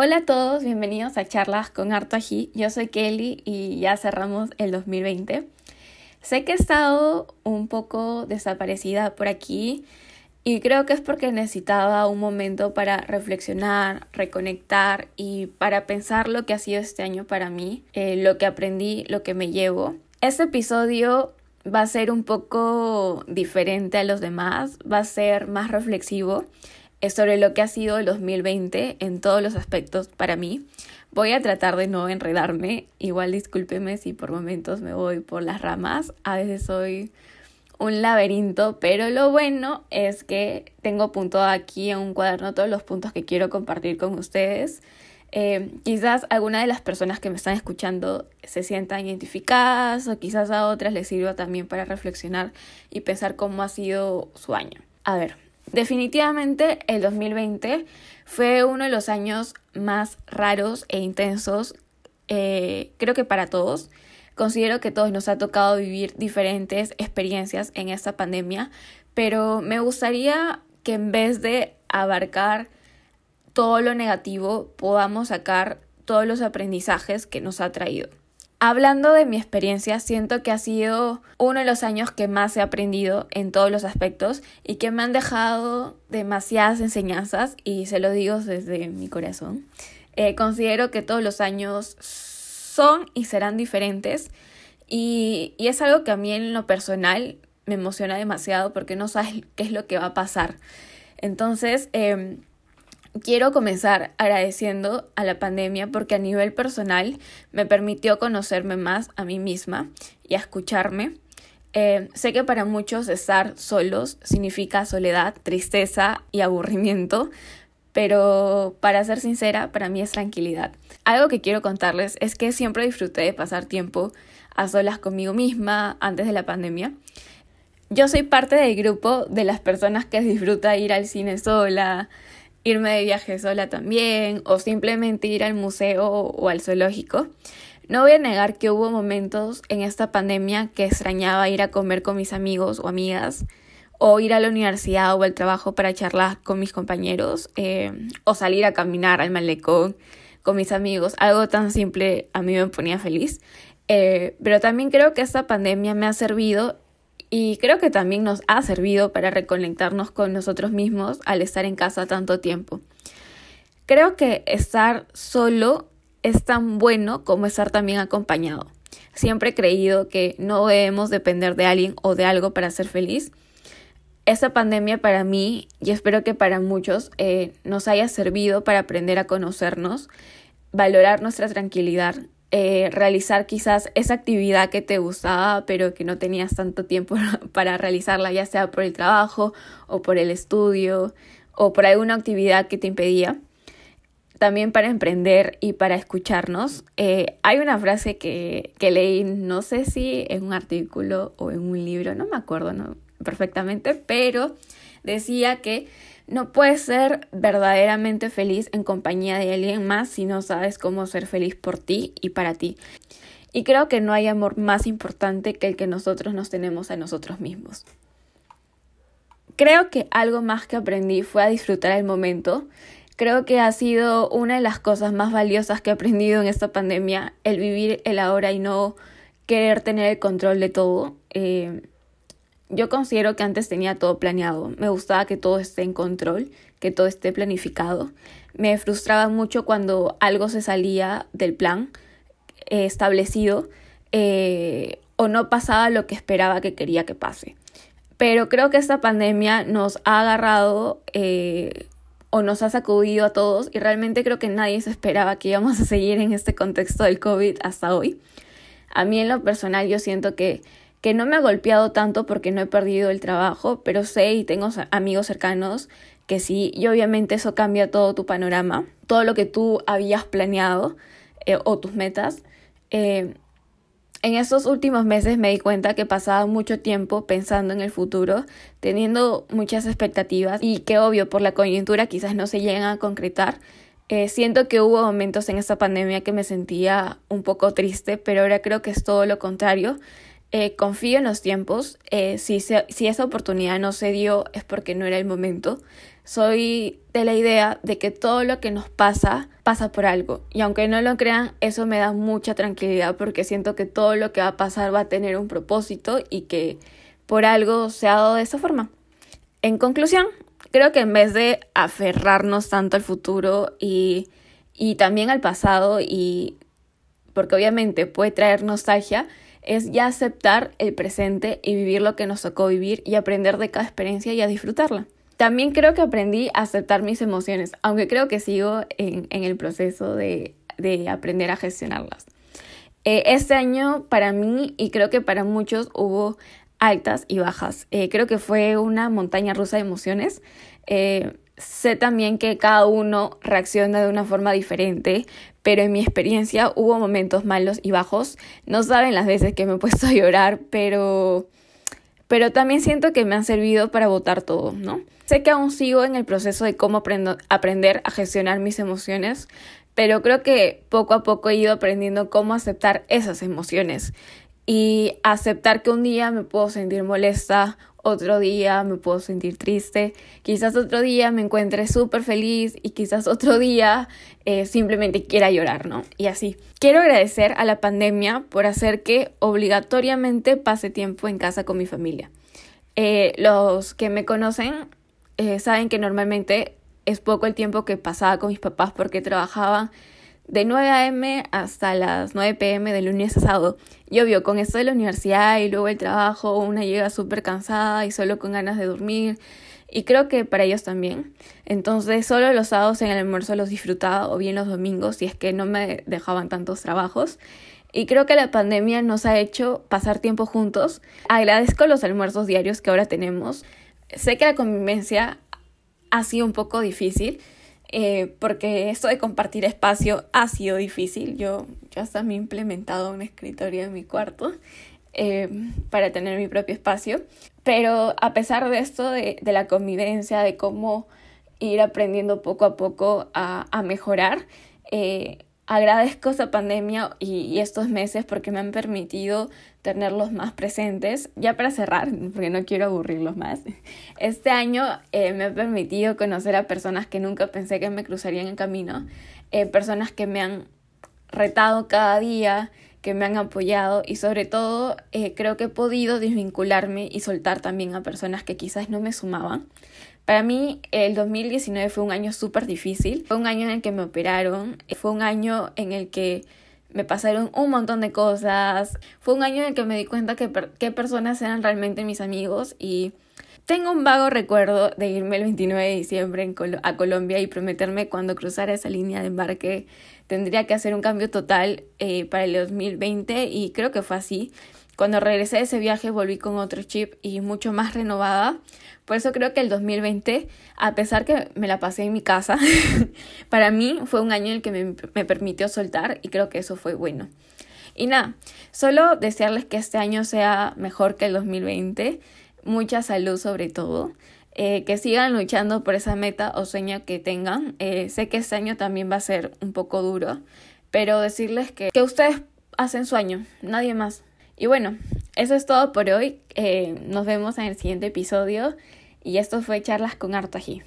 Hola a todos, bienvenidos a Charlas con Harto Ají. Yo soy Kelly y ya cerramos el 2020. Sé que he estado un poco desaparecida por aquí y creo que es porque necesitaba un momento para reflexionar, reconectar y para pensar lo que ha sido este año para mí, eh, lo que aprendí, lo que me llevo. Este episodio va a ser un poco diferente a los demás, va a ser más reflexivo sobre lo que ha sido el 2020 en todos los aspectos para mí. Voy a tratar de no enredarme, igual discúlpeme si por momentos me voy por las ramas, a veces soy un laberinto, pero lo bueno es que tengo apuntado aquí en un cuaderno todos los puntos que quiero compartir con ustedes. Eh, quizás alguna de las personas que me están escuchando se sientan identificadas o quizás a otras les sirva también para reflexionar y pensar cómo ha sido su año. A ver, Definitivamente el 2020 fue uno de los años más raros e intensos, eh, creo que para todos. Considero que todos nos ha tocado vivir diferentes experiencias en esta pandemia, pero me gustaría que en vez de abarcar todo lo negativo, podamos sacar todos los aprendizajes que nos ha traído. Hablando de mi experiencia, siento que ha sido uno de los años que más he aprendido en todos los aspectos y que me han dejado demasiadas enseñanzas y se lo digo desde mi corazón. Eh, considero que todos los años son y serán diferentes y, y, es algo que a mí en lo personal me emociona demasiado porque no sabes qué es lo que va a pasar. Entonces, eh, Quiero comenzar agradeciendo a la pandemia porque a nivel personal me permitió conocerme más a mí misma y a escucharme. Eh, sé que para muchos estar solos significa soledad, tristeza y aburrimiento, pero para ser sincera, para mí es tranquilidad. Algo que quiero contarles es que siempre disfruté de pasar tiempo a solas conmigo misma antes de la pandemia. Yo soy parte del grupo de las personas que disfruta ir al cine sola, irme de viaje sola también o simplemente ir al museo o al zoológico. No voy a negar que hubo momentos en esta pandemia que extrañaba ir a comer con mis amigos o amigas o ir a la universidad o al trabajo para charlar con mis compañeros eh, o salir a caminar al malecón con mis amigos. Algo tan simple a mí me ponía feliz. Eh, pero también creo que esta pandemia me ha servido y creo que también nos ha servido para reconectarnos con nosotros mismos al estar en casa tanto tiempo. Creo que estar solo es tan bueno como estar también acompañado. Siempre he creído que no debemos depender de alguien o de algo para ser feliz. Esta pandemia para mí, y espero que para muchos, eh, nos haya servido para aprender a conocernos, valorar nuestra tranquilidad eh, realizar quizás esa actividad que te gustaba pero que no tenías tanto tiempo para realizarla, ya sea por el trabajo o por el estudio o por alguna actividad que te impedía. También para emprender y para escucharnos. Eh, hay una frase que, que leí, no sé si en un artículo o en un libro, no me acuerdo ¿no? perfectamente, pero decía que no puedes ser verdaderamente feliz en compañía de alguien más si no sabes cómo ser feliz por ti y para ti. Y creo que no hay amor más importante que el que nosotros nos tenemos a nosotros mismos. Creo que algo más que aprendí fue a disfrutar el momento. Creo que ha sido una de las cosas más valiosas que he aprendido en esta pandemia, el vivir el ahora y no querer tener el control de todo. Eh, yo considero que antes tenía todo planeado. Me gustaba que todo esté en control, que todo esté planificado. Me frustraba mucho cuando algo se salía del plan eh, establecido eh, o no pasaba lo que esperaba que quería que pase. Pero creo que esta pandemia nos ha agarrado eh, o nos ha sacudido a todos y realmente creo que nadie se esperaba que íbamos a seguir en este contexto del COVID hasta hoy. A mí en lo personal yo siento que que no me ha golpeado tanto porque no he perdido el trabajo, pero sé y tengo amigos cercanos que sí, y obviamente eso cambia todo tu panorama, todo lo que tú habías planeado eh, o tus metas. Eh, en estos últimos meses me di cuenta que pasaba mucho tiempo pensando en el futuro, teniendo muchas expectativas y que obvio por la coyuntura quizás no se llegan a concretar. Eh, siento que hubo momentos en esta pandemia que me sentía un poco triste, pero ahora creo que es todo lo contrario. Eh, confío en los tiempos. Eh, si, si esa oportunidad no se dio es porque no era el momento. soy de la idea de que todo lo que nos pasa pasa por algo. Y aunque no lo crean, eso me da mucha tranquilidad porque siento que todo lo que va a pasar va a tener un propósito y que por algo se ha dado de esa forma. En conclusión, creo que en vez de aferrarnos tanto al futuro y, y también al pasado, y porque obviamente puede traer nostalgia, es ya aceptar el presente y vivir lo que nos tocó vivir y aprender de cada experiencia y a disfrutarla. También creo que aprendí a aceptar mis emociones, aunque creo que sigo en, el proceso de, aprender a gestionarlas. Eh, este año para mí y creo que para muchos hubo altas y bajas. Eh, creo que fue una montaña rusa de emociones. Eh, sé también que cada uno reacciona de una forma diferente, pero en mi experiencia hubo momentos malos y bajos. No saben las veces que me he puesto a llorar, pero pero también siento que me han servido para votar todo, ¿no? Sé que aún sigo en el proceso de cómo aprender a gestionar mis emociones, pero creo que poco a poco he ido aprendiendo cómo aceptar esas emociones y aceptar que un día me puedo sentir molesta otro día me puedo sentir triste, quizás otro día me encuentre súper feliz y quizás otro día eh, simplemente quiera llorar, ¿no? Y así. Quiero agradecer a la pandemia por hacer que obligatoriamente pase tiempo en casa con mi familia. Eh, los que me conocen eh, saben que normalmente es poco el tiempo que pasaba con mis papás porque trabajaba de 9 a.m. hasta las 9 p.m. de lunes a sábado. Y obvio, con esto de la universidad y luego el trabajo, una llega súper cansada y solo con ganas de dormir. Y creo que para ellos también. Entonces, solo los sábados en el almuerzo los disfrutaba o bien los domingos si es que no me dejaban tantos trabajos. Y creo que la pandemia nos ha hecho pasar tiempo juntos. Agradezco los almuerzos diarios que ahora tenemos. Sé que la convivencia ha sido un poco difícil eh, porque esto de compartir espacio ha sido difícil. Yo, yo hasta me he implementado un escritorio en mi cuarto eh, para tener mi propio espacio. Pero a pesar de esto, de, de, la convivencia, de cómo ir aprendiendo poco a poco a, a mejorar, eh, agradezco esta pandemia y, estos meses porque me han permitido tenerlos más presentes. Ya para cerrar, porque no quiero aburrirlos más, este año eh, me ha permitido conocer a personas que nunca pensé que me cruzarían en camino, eh, personas que me han retado cada día, que me han apoyado y sobre todo eh, creo que he podido desvincularme y soltar también a personas que quizás no me sumaban. Para mí el 2019 fue un año súper difícil, fue un año en el que me operaron, fue un año en el que me pasaron un montón de cosas, fue un año en el que me di cuenta que qué personas eran realmente mis amigos y tengo un vago recuerdo de irme el 29 de diciembre a Colombia y prometerme cuando cruzara esa línea de embarque tendría que hacer un cambio total eh, para el 2020 y creo que fue así. Cuando regresé de ese viaje volví con otro chip y mucho más renovada. Por eso creo que el 2020, a pesar que me la pasé en mi casa, para mí fue un año en el que me, permitió soltar y creo que eso fue bueno. Y nada, solo desearles que este año sea mejor que el 2020, mucha salud sobre todo, eh, que sigan luchando por esa meta o sueño que tengan. Eh, sé que este año también va a ser un poco duro, pero decirles que, que ustedes hacen sueño, nadie más. Y bueno, eso es todo por hoy. Eh, nos vemos en el siguiente episodio. Y esto fue Charlas con Artaji.